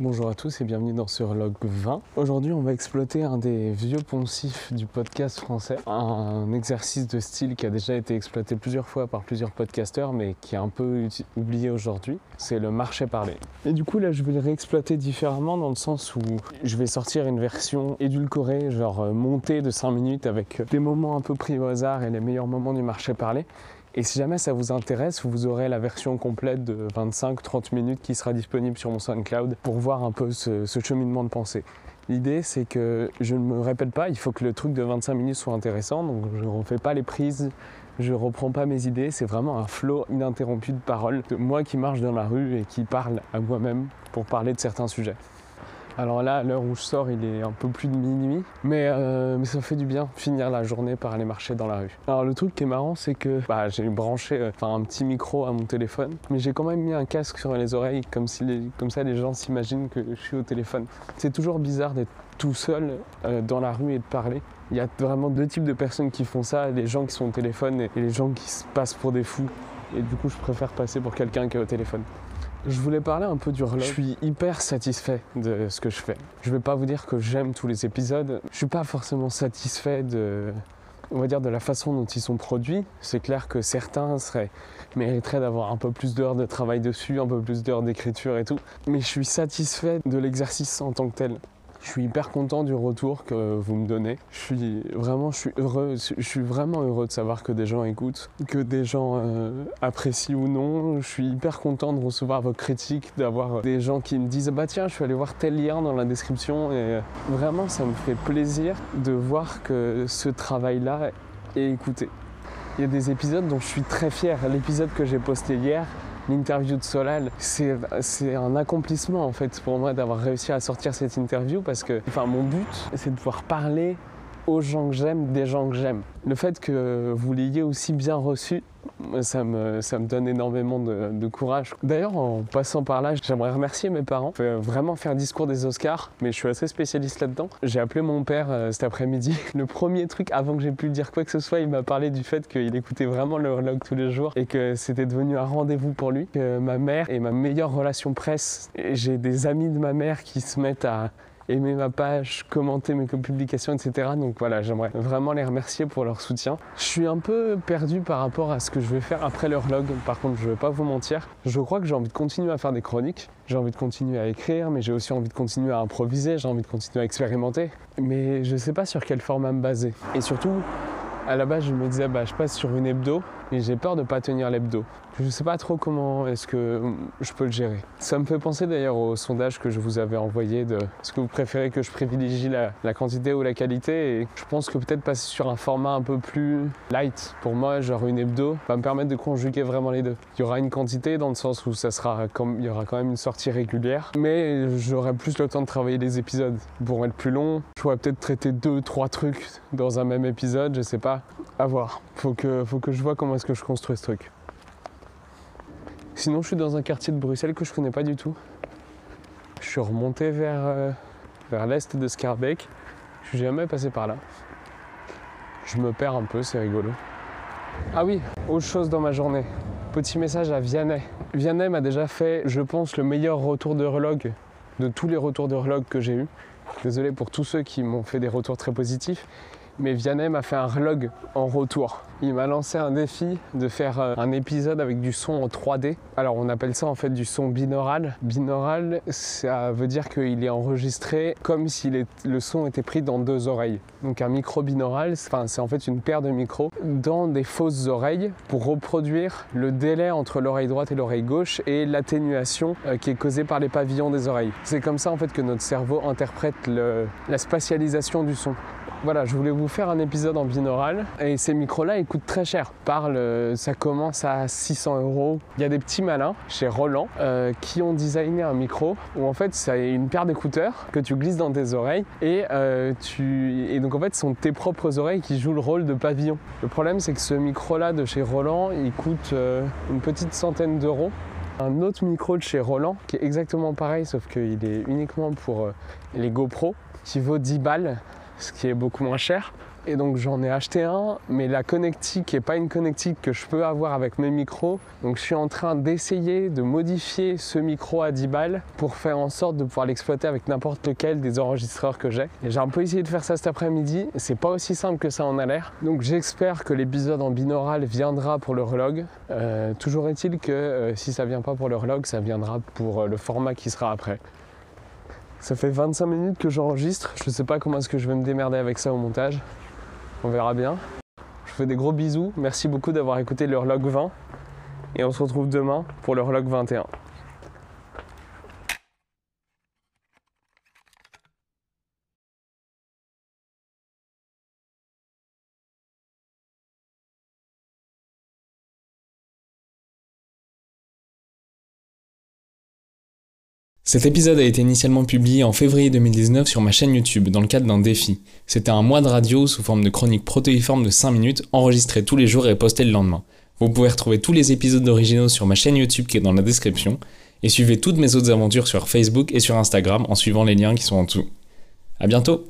Bonjour à tous et bienvenue dans ce log 20. Aujourd'hui, on va exploiter un des vieux poncifs du podcast français, un exercice de style qui a déjà été exploité plusieurs fois par plusieurs podcasteurs, mais qui est un peu oublié aujourd'hui. C'est le marché parlé. Et du coup, là, je vais le réexploiter différemment dans le sens où je vais sortir une version édulcorée, genre euh, montée de 5 minutes avec des moments un peu pris au hasard et les meilleurs moments du marché parlé. Et si jamais ça vous intéresse, vous aurez la version complète de 25-30 minutes qui sera disponible sur mon SoundCloud pour voir un peu ce, cheminement de pensée. L'idée, c'est que je ne me répète pas, il faut que le truc de 25 minutes soit intéressant, donc je ne refais pas les prises, je ne reprends pas mes idées, c'est vraiment un flot ininterrompu de paroles de moi qui marche dans la rue et qui parle à moi-même pour parler de certains sujets. Alors là, l'heure où je sors, il est un peu plus de minuit, mais, euh, ça fait du bien finir la journée par aller marcher dans la rue. Alors le truc qui est marrant, c'est que bah, j'ai branché euh, un petit micro à mon téléphone, mais j'ai quand même mis un casque sur les oreilles, comme, si comme ça les gens s'imaginent que je suis au téléphone. C'est toujours bizarre d'être tout seul euh, dans la rue et de parler. Il y a vraiment deux types de personnes qui font ça, les gens qui sont au téléphone et les gens qui se passent pour des fous. Et du coup, je préfère passer pour quelqu'un qui est au téléphone. Je voulais parler un peu du relais. Je suis hyper satisfait de ce que je fais. Je vais pas vous dire que j'aime tous les épisodes. Je suis pas forcément satisfait de, on va dire, de la façon dont ils sont produits. C'est clair que certains seraient, mériteraient d'avoir un peu plus d'heures de travail dessus, un peu plus d'heures d'écriture et tout. Mais je suis satisfait de l'exercice en tant que tel. Je suis hyper content du retour que vous me donnez. Je suis vraiment, je suis heureux, je suis vraiment heureux de savoir que des gens écoutent, que des gens euh, apprécient ou non. Je suis hyper content de recevoir vos critiques, d'avoir des gens qui me disent bah tiens, je suis allé voir tel lien dans la description et euh, vraiment ça me fait plaisir de voir que ce travail-là est écouté. Il y a des épisodes dont je suis très fier. L'épisode que j'ai posté hier, l'interview de Solal, c'est un accomplissement en fait pour moi d'avoir réussi à sortir cette interview parce que enfin, mon but c'est de pouvoir parler aux gens que j'aime, des gens que j'aime. Le fait que vous l'ayez aussi bien reçu, ça me, ça me donne énormément de, courage. D'ailleurs, en passant par là, j'aimerais remercier mes parents. Je vraiment faire discours des Oscars, mais je suis assez spécialiste là-dedans. J'ai appelé mon père euh, cet après-midi. Le premier truc, avant que j'ai pu dire quoi que ce soit, il m'a parlé du fait qu'il écoutait vraiment le vlog tous les jours et que c'était devenu un rendez-vous pour lui. Que ma mère est ma meilleure relation presse. J'ai des amis de ma mère qui se mettent à aimer ma page, commenter mes publications, etc. Donc voilà, j'aimerais vraiment les remercier pour leur soutien. Je suis un peu perdu par rapport à ce que je vais faire après leur log. Par contre, je ne vais pas vous mentir. Je crois que j'ai envie de continuer à faire des chroniques. J'ai envie de continuer à écrire, mais j'ai aussi envie de continuer à improviser. J'ai envie de continuer à expérimenter. Mais je ne sais pas sur quel format me baser. Et surtout, à la base, je me disais, bah, je passe sur une hebdo, mais j'ai peur de pas tenir l'hebdo. Je ne sais pas trop comment est-ce que je peux le gérer. Ça me fait penser d'ailleurs au sondage que je vous avais envoyé de est-ce que vous préférez que je privilégie la, quantité ou la qualité? Et je pense que peut-être passer sur un format un peu plus light pour moi, genre une hebdo, va me permettre de conjuguer vraiment les deux. Il y aura une quantité dans le sens où ça sera comme il y aura quand même une sortie régulière, mais j'aurai plus le temps de travailler les épisodes. Pourront être plus longs. Je pourrais peut-être traiter deux, trois trucs dans un même épisode, je sais pas. À voir. Faut que, faut que je vois comment est-ce que je construis ce truc. Sinon, je suis dans un quartier de Bruxelles que je connais pas du tout. Je suis remonté vers, euh, vers l'est de Scarbeck. Je suis jamais passé par là. Je me perds un peu, c'est rigolo. Ah oui, autre chose dans ma journée. Petit message à Vianney. Vianney m'a déjà fait, je pense, le meilleur retour de relog de tous les retours de relog que j'ai eu. Désolé pour tous ceux qui m'ont fait des retours très positifs mais Vianney m'a fait un relog en retour. Il m'a lancé un défi de faire euh, un épisode avec du son en 3D. Alors on appelle ça en fait du son binaural. Binaural, ça veut dire qu'il est enregistré comme si le son était pris dans deux oreilles. Donc un micro binaural, c'est en fait une paire de micros dans des fausses oreilles pour reproduire le délai entre l'oreille droite et l'oreille gauche et l'atténuation euh, qui est causée par les pavillons des oreilles. C'est comme ça en fait que notre cerveau interprète la spatialisation du son. Voilà, je voulais vous faire un épisode en binaural et ces micros-là, ils coûtent très cher. Parle, euh, ça commence à 600 euros. Il y a des petits malins chez Roland euh, qui ont designé un micro où en fait c'est une paire d'écouteurs que tu glisses dans tes oreilles et euh, tu et donc en fait ce sont tes propres oreilles qui jouent le rôle de pavillon. Le problème c'est que ce micro-là de chez Roland, il coûte une petite centaine d'euros un autre micro de chez Roland qui est exactement pareil sauf qu'il est uniquement pour les GoPro qui vaut 10 balles ce qui est beaucoup moins cher. et donc j'en ai acheté un, mais la connectique n'est pas une connectique que je peux avoir avec mes micros. Donc je suis en train d'essayer de modifier ce micro à 10 balles pour faire en sorte de pouvoir l'exploiter avec n'importe lequel des enregistreurs que j'ai. Et j'ai un peu essayé de faire ça cet après-midi, c'est pas aussi simple que ça en a l'air. Donc j'espère que l'épisode en binaural viendra pour le relog. Euh, toujours est-il que euh, si ça vient pas pour le relog, ça viendra pour euh, le format qui sera après. Ça fait 25 minutes que j'enregistre, je sais pas comment est-ce que je vais me démerder avec ça au montage. On verra bien. Je vous fais des gros bisous, merci beaucoup d'avoir écouté le relog 20 et on se retrouve demain pour le relog 21. Cet épisode a été initialement publié en février 2019 sur ma chaîne YouTube dans le cadre d'un défi. C'était un mois de radio sous forme de chronique protéiforme de 5 minutes enregistrée tous les jours et postée le lendemain. Vous pouvez retrouver tous les épisodes originaux sur ma chaîne YouTube qui est dans la description et suivez toutes mes autres aventures sur Facebook et sur Instagram en suivant les liens qui sont en dessous. A bientôt